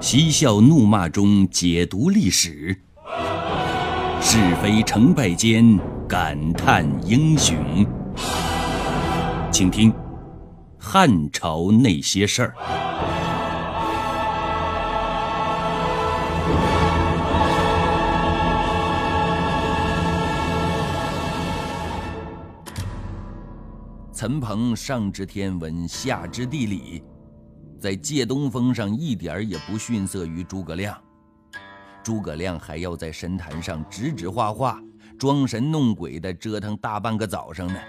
嬉笑怒骂中解读历史，是非成败间感叹英雄。请听《汉朝那些事儿》。岑彭上知天文，下知地理，在借东风上一点也不逊色于诸葛亮。诸葛亮还要在神坛上指指画画、装神弄鬼的折腾大半个早上呢。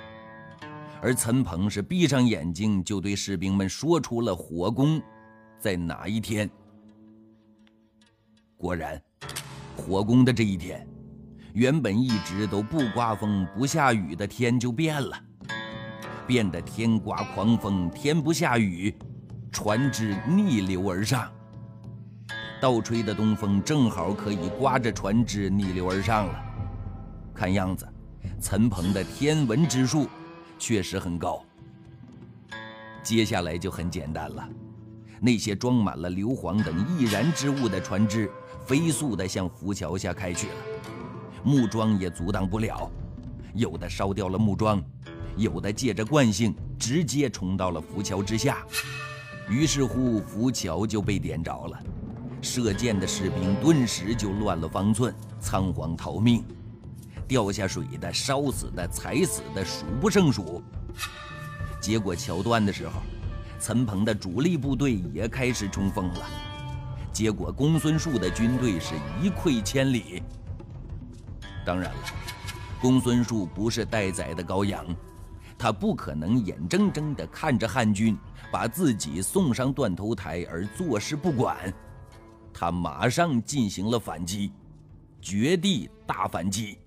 而岑鹏是闭上眼睛就对士兵们说出了火攻在哪一天。果然，火攻的这一天，原本一直都不刮风不下雨的天就变了。变得天刮狂风，天不下雨，船只逆流而上。倒吹的东风正好可以刮着船只逆流而上了。看样子，岑鹏的天文之术确实很高。接下来就很简单了，那些装满了硫磺等易燃之物的船只飞速地向浮桥下开去了，木桩也阻挡不了，有的烧掉了木桩。有的借着惯性直接冲到了浮桥之下，于是乎浮桥就被点着了，射箭的士兵顿时就乱了方寸，仓皇逃命，掉下水的、烧死的、踩死的数不胜数。结果桥断的时候，岑彭的主力部队也开始冲锋了，结果公孙述的军队是一溃千里。当然了，公孙述不是待宰的羔羊。他不可能眼睁睁地看着汉军把自己送上断头台而坐视不管，他马上进行了反击，绝地大反击。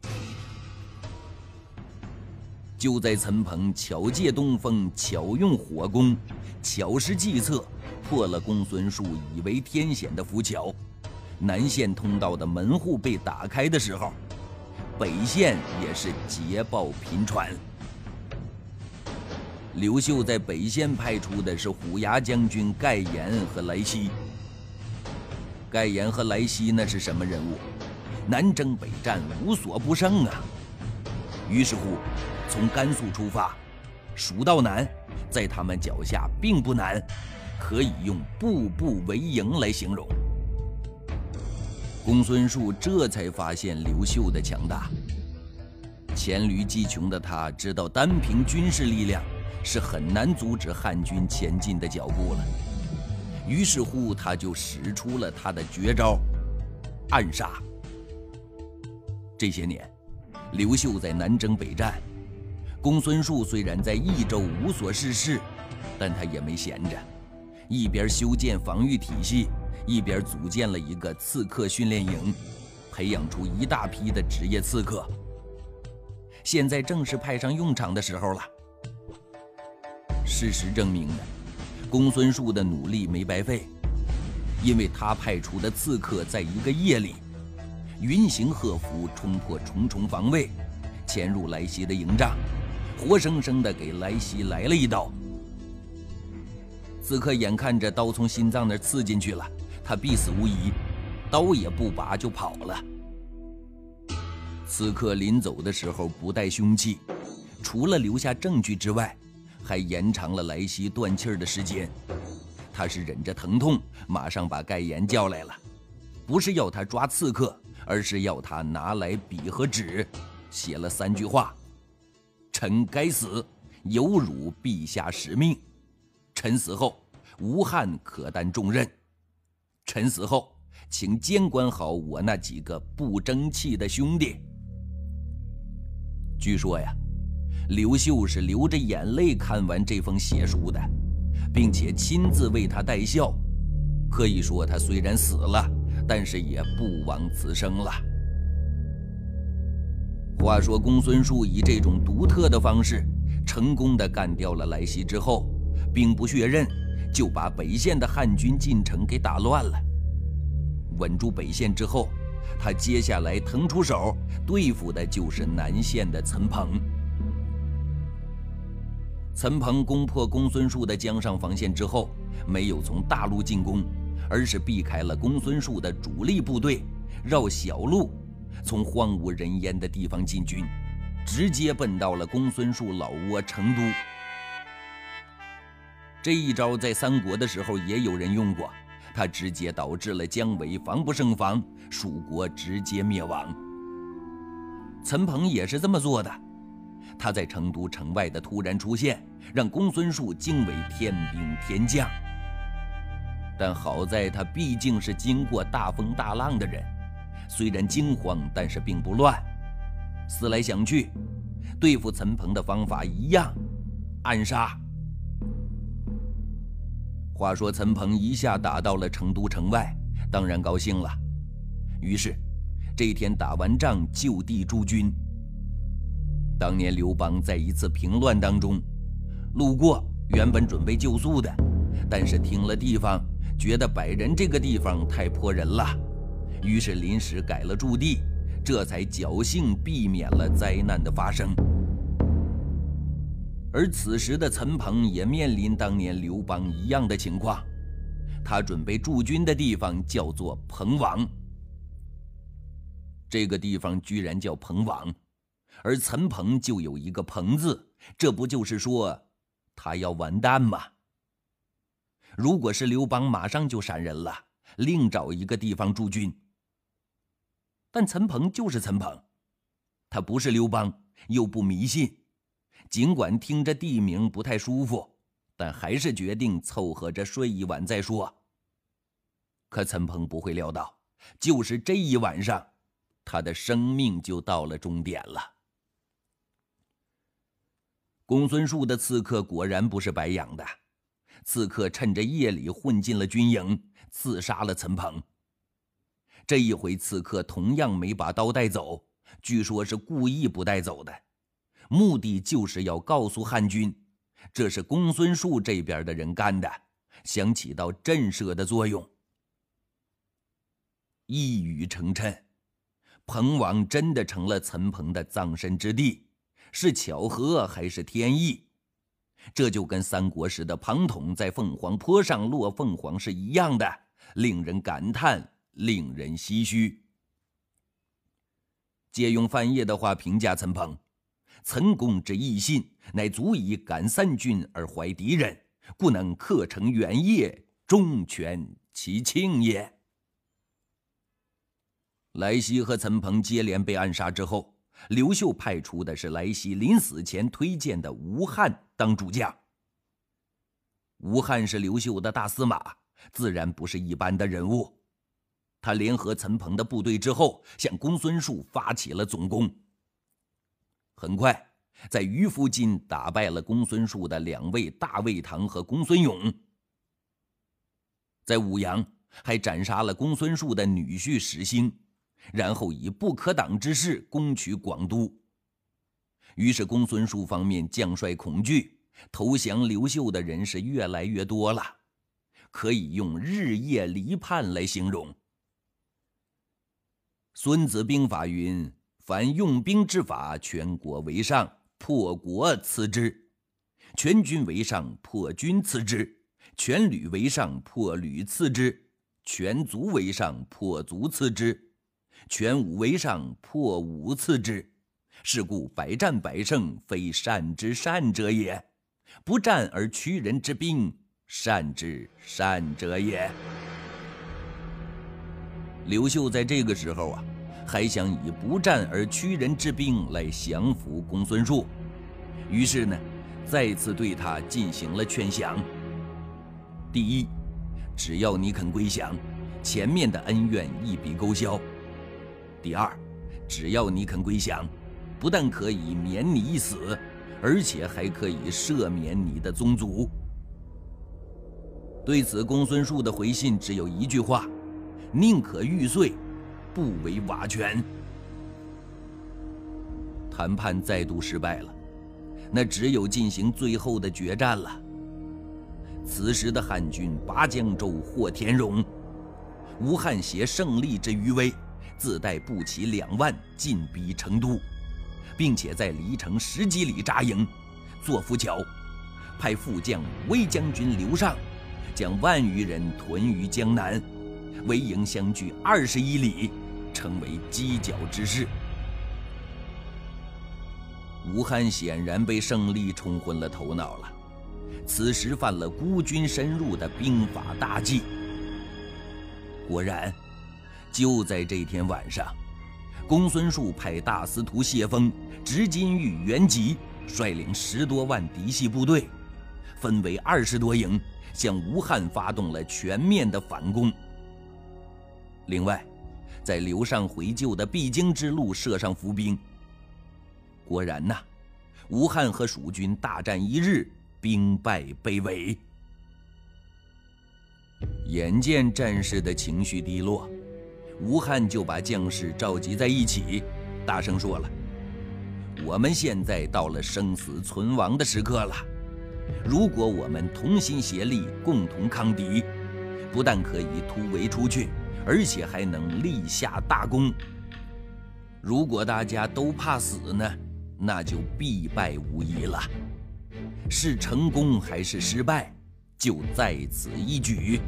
就在岑鹏巧借东风、巧用火攻、巧施计策，破了公孙述以为天险的浮桥，南线通道的门户被打开的时候，北线也是捷报频传。刘秀在北线派出的是虎牙将军盖延和来西。盖延和来西那是什么人物？南征北战，无所不胜啊！于是乎，从甘肃出发，蜀道难，在他们脚下并不难，可以用步步为营来形容。公孙述这才发现刘秀的强大。黔驴技穷的他，知道单凭军事力量。是很难阻止汉军前进的脚步了。于是乎，他就使出了他的绝招——暗杀。这些年，刘秀在南征北战，公孙述虽然在益州无所事事，但他也没闲着，一边修建防御体系，一边组建了一个刺客训练营，培养出一大批的职业刺客。现在正是派上用场的时候了。事实证明呢，公孙述的努力没白费，因为他派出的刺客在一个夜里，云行鹤伏，冲破重重防卫，潜入来袭的营帐，活生生的给来袭来了一刀。刺客眼看着刀从心脏那刺进去了，他必死无疑，刀也不拔就跑了。刺客临走的时候不带凶器，除了留下证据之外。还延长了莱西断气的时间，他是忍着疼痛，马上把盖言叫来了，不是要他抓刺客，而是要他拿来笔和纸，写了三句话：“臣该死，有辱陛下使命；臣死后，无汉可担重任；臣死后，请监管好我那几个不争气的兄弟。”据说呀。刘秀是流着眼泪看完这封血书的，并且亲自为他戴孝。可以说，他虽然死了，但是也不枉此生了。话说，公孙述以这种独特的方式，成功的干掉了来袭之后，兵不血刃，就把北线的汉军进城给打乱了。稳住北线之后，他接下来腾出手对付的就是南线的岑彭。岑彭攻破公孙述的江上防线之后，没有从大路进攻，而是避开了公孙述的主力部队，绕小路，从荒无人烟的地方进军，直接奔到了公孙述老窝成都。这一招在三国的时候也有人用过，它直接导致了姜维防不胜防，蜀国直接灭亡。陈鹏也是这么做的，他在成都城外的突然出现，让公孙述惊为天兵天将。但好在他毕竟是经过大风大浪的人，虽然惊慌，但是并不乱。思来想去，对付陈鹏的方法一样，暗杀。话说陈鹏一下打到了成都城外，当然高兴了。于是，这一天打完仗就地驻军。当年刘邦在一次平乱当中路过，原本准备就宿的，但是听了地方，觉得百人这个地方太迫人了，于是临时改了驻地，这才侥幸避免了灾难的发生。而此时的陈鹏也面临当年刘邦一样的情况，他准备驻军的地方叫做彭王。这个地方居然叫彭王，而陈鹏就有一个“鹏”字，这不就是说他要完蛋吗？如果是刘邦，马上就闪人了，另找一个地方驻军。但陈鹏就是陈鹏，他不是刘邦，又不迷信。尽管听着地名不太舒服，但还是决定凑合着睡一晚再说。可陈鹏不会料到，就是这一晚上，他的生命就到了终点了。公孙述的刺客果然不是白养的，刺客趁着夜里混进了军营，刺杀了陈鹏。这一回，刺客同样没把刀带走，据说是故意不带走的。目的就是要告诉汉军，这是公孙述这边的人干的，想起到震慑的作用。一语成谶，彭王真的成了陈鹏的葬身之地，是巧合还是天意？这就跟三国时的庞统在凤凰坡上落凤凰是一样的，令人感叹，令人唏嘘。借用范晔的话评价陈鹏。岑公之义信，乃足以感三军而怀敌人，故能克成元业，忠全其庆也。莱西和岑彭接连被暗杀之后，刘秀派出的是莱西临死前推荐的吴汉当主将。吴汉是刘秀的大司马，自然不是一般的人物。他联合岑彭的部队之后，向公孙述发起了总攻。很快，在于附近打败了公孙述的两位大魏唐和公孙勇，在武阳还斩杀了公孙述的女婿史兴，然后以不可挡之势攻取广都。于是公孙述方面将帅恐惧，投降刘秀的人是越来越多了，可以用日夜离叛来形容。《孙子兵法》云。凡用兵之法，全国为上，破国次之；全军为上，破军次之；全旅为上，破旅次之；全族为上，破族次之；全武为上，破武次之。是故百战百胜，非善之善者也；不战而屈人之兵，善之善者也。刘秀在这个时候啊。还想以不战而屈人之兵来降服公孙述，于是呢，再次对他进行了劝降。第一，只要你肯归降，前面的恩怨一笔勾销；第二，只要你肯归降，不但可以免你一死，而且还可以赦免你的宗族。对此，公孙述的回信只有一句话：宁可玉碎。不为瓦全，谈判再度失败了，那只有进行最后的决战了。此时的汉军拔江州获田荣，吴汉携胜利之余威，自带步骑两万进逼成都，并且在离城十几里扎营，做浮桥，派副将威将军刘尚将万余人屯于江南，围营相距二十一里，成为犄角之势。吴汉显然被胜利冲昏了头脑了，此时犯了孤军深入的兵法大忌。果然，就在这天晚上，公孙述派大司徒谢峰、执金玉元吉率领十多万嫡系部队，分为二十多营，向吴汉发动了全面的反攻。另外，在刘尚回救的必经之路设上伏兵。果然呐，吴汉和蜀军大战一日，兵败被围。眼见战士的情绪低落，吴汉就把将士召集在一起，大声说了：“我们现在到了生死存亡的时刻了。如果我们同心协力，共同抗敌，不但可以突围出去，而且还能立下大功。如果大家都怕死呢？”那就必败无疑了，是成功还是失败，就在此一举。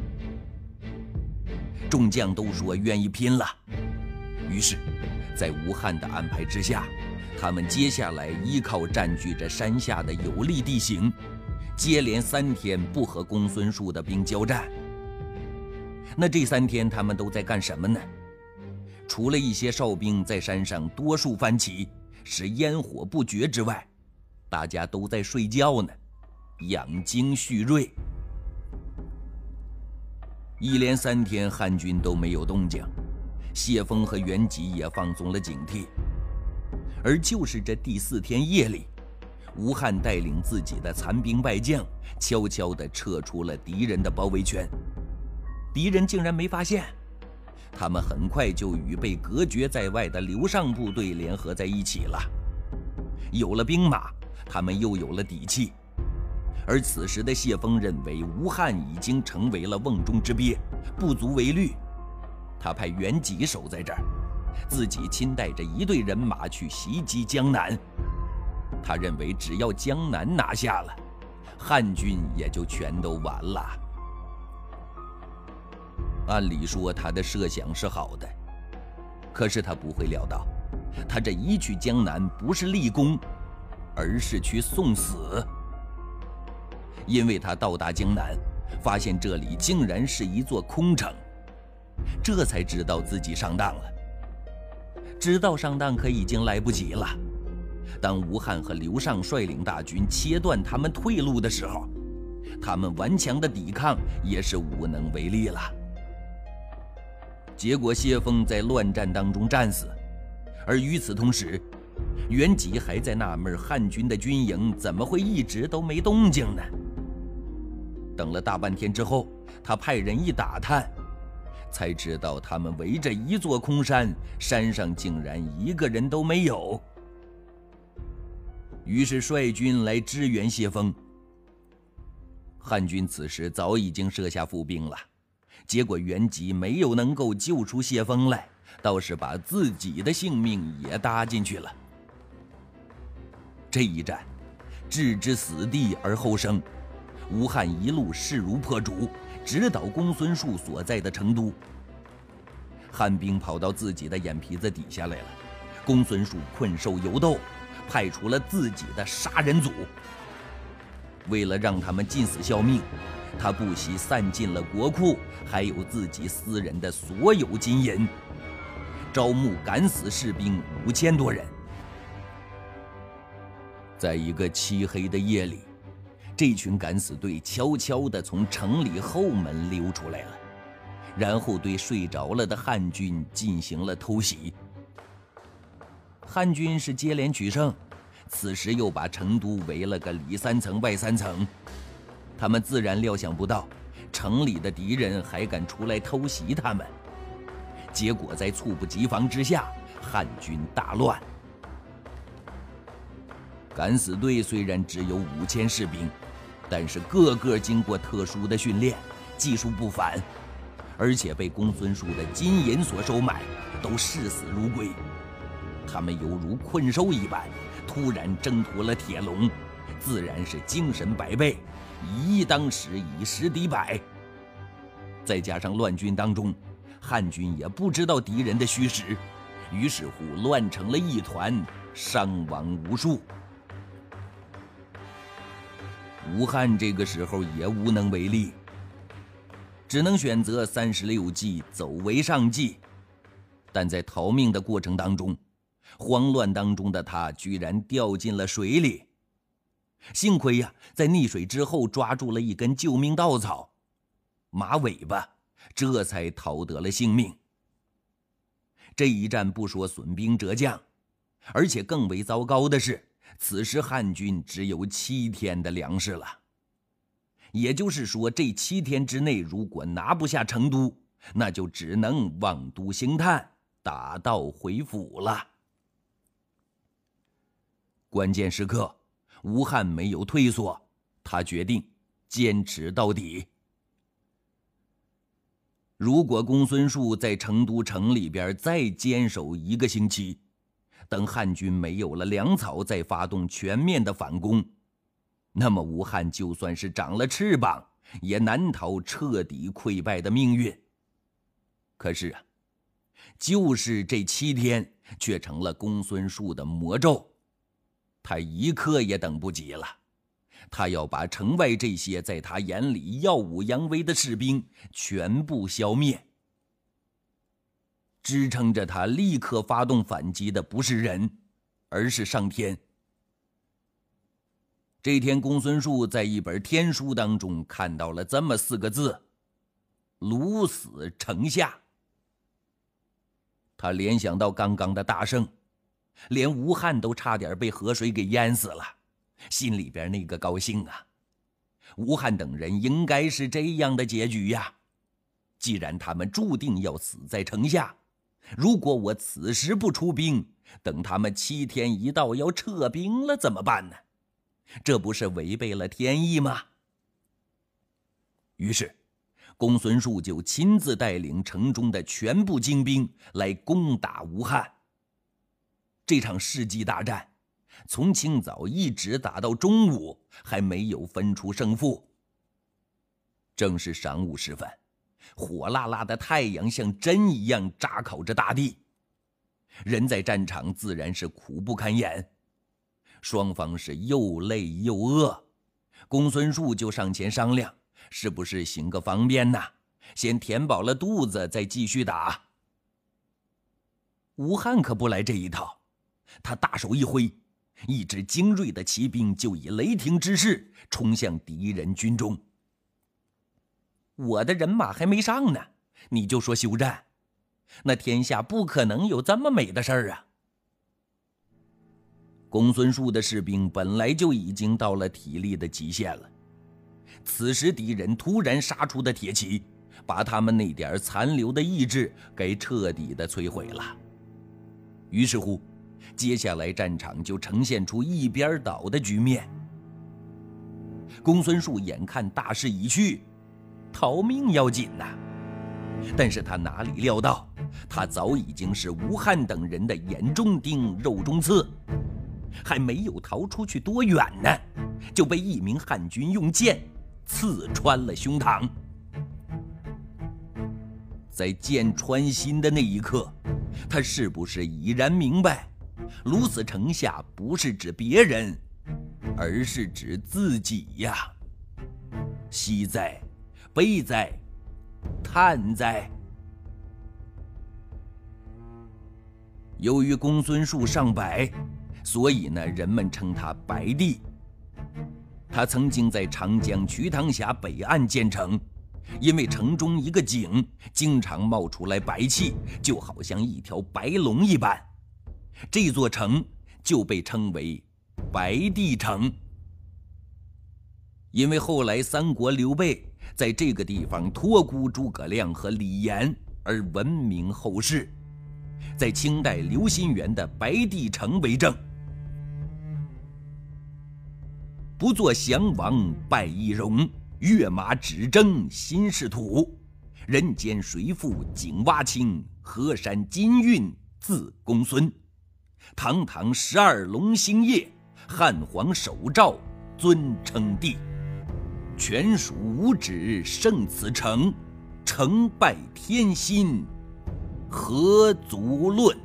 众将都说愿意拼了，于是，在吴汉的安排之下，他们接下来依靠占据着山下的有利地形，接连三天不和公孙述的兵交战。那这三天他们都在干什么呢？除了一些哨兵在山上多数翻起。使烟火不绝之外，大家都在睡觉呢，养精蓄锐。一连三天，汉军都没有动静，谢峰和袁吉也放松了警惕。而就是这第四天夜里，吴汉带领自己的残兵败将，悄悄地撤出了敌人的包围圈，敌人竟然没发现。他们很快就与被隔绝在外的刘尚部队联合在一起了。有了兵马，他们又有了底气。而此时的谢峰认为吴汉已经成为了瓮中之鳖，不足为虑。他派袁吉守在这儿，自己亲带着一队人马去袭击江南。他认为只要江南拿下了，汉军也就全都完了。按理说，他的设想是好的，可是他不会料到，他这一去江南不是立功，而是去送死。因为他到达江南，发现这里竟然是一座空城，这才知道自己上当了。知道上当，可已经来不及了。当吴汉和刘尚率领大军切断他们退路的时候，他们顽强的抵抗也是无能为力了。结果谢峰在乱战当中战死，而与此同时，袁吉还在纳闷汉军的军营怎么会一直都没动静呢？等了大半天之后，他派人一打探，才知道他们围着一座空山，山上竟然一个人都没有。于是率军来支援谢峰。汉军此时早已经设下伏兵了。结果袁吉没有能够救出谢峰来，倒是把自己的性命也搭进去了。这一战，置之死地而后生，吴汉一路势如破竹，直捣公孙述所在的成都。汉兵跑到自己的眼皮子底下来了，公孙述困兽犹斗，派出了自己的杀人组。为了让他们尽死效命。他不惜散尽了国库，还有自己私人的所有金银，招募敢死士兵五千多人。在一个漆黑的夜里，这群敢死队悄悄地从城里后门溜出来了，然后对睡着了的汉军进行了偷袭。汉军是接连取胜，此时又把成都围了个里三层外三层。他们自然料想不到，城里的敌人还敢出来偷袭他们。结果在猝不及防之下，汉军大乱。敢死队虽然只有五千士兵，但是个个经过特殊的训练，技术不凡，而且被公孙述的金银所收买，都视死如归。他们犹如困兽一般，突然挣脱了铁笼，自然是精神百倍。以一当十，以十敌百。再加上乱军当中，汉军也不知道敌人的虚实，于是乎乱成了一团，伤亡无数。吴汉这个时候也无能为力，只能选择三十六计，走为上计。但在逃命的过程当中，慌乱当中的他居然掉进了水里。幸亏呀，在溺水之后抓住了一根救命稻草，马尾巴，这才逃得了性命。这一战不说损兵折将，而且更为糟糕的是。此时汉军只有七天的粮食了，也就是说，这七天之内如果拿不下成都，那就只能望都兴叹，打道回府了。关键时刻，吴汉没有退缩，他决定坚持到底。如果公孙述在成都城里边再坚守一个星期，等汉军没有了粮草，再发动全面的反攻，那么吴汉就算是长了翅膀，也难逃彻底溃败的命运。可是啊，就是这七天，却成了公孙述的魔咒，他一刻也等不及了，他要把城外这些在他眼里耀武扬威的士兵全部消灭。支撑着他立刻发动反击的不是人，而是上天。这天，公孙述在一本天书当中看到了这么四个字：“鹿死城下。”他联想到刚刚的大胜，连吴汉都差点被河水给淹死了，心里边那个高兴啊！吴汉等人应该是这样的结局呀，既然他们注定要死在城下。如果我此时不出兵，等他们七天一到要撤兵了怎么办呢？这不是违背了天意吗？于是，公孙述就亲自带领城中的全部精兵来攻打吴汉。这场世纪大战，从清早一直打到中午，还没有分出胜负。正是晌午时分。火辣辣的太阳像针一样扎烤着大地，人在战场自然是苦不堪言，双方是又累又饿。公孙述就上前商量，是不是行个方便呐？先填饱了肚子再继续打。吴汉可不来这一套，他大手一挥，一支精锐的骑兵就以雷霆之势冲向敌人军中。我的人马还没上呢，你就说休战？那天下不可能有这么美的事儿啊！公孙述的士兵本来就已经到了体力的极限了，此时敌人突然杀出的铁骑，把他们那点残留的意志给彻底的摧毁了。于是乎，接下来战场就呈现出一边倒的局面。公孙述眼看大势已去。逃命要紧呐！但是他哪里料到，他早已经是吴汉等人的眼中钉、肉中刺，还没有逃出去多远呢，就被一名汉军用剑刺穿了胸膛。在剑穿心的那一刻，他是不是已然明白，鲁死城下不是指别人，而是指自己呀？惜在。悲哉，叹哉！由于公孙述上百，所以呢，人们称他白帝。他曾经在长江瞿塘峡北岸建成，因为城中一个井经常冒出来白气，就好像一条白龙一般，这座城就被称为白帝城。因为后来三国刘备。在这个地方托孤诸葛亮和李严而闻名后世，在清代刘心元的《白帝城》为证：“不做降王拜义戎，跃马只争新市土。人间谁负井蛙清，河山金运自公孙。堂堂十二龙星夜，汉皇手诏尊称帝。”全属无止胜此城，成败天心，何足论？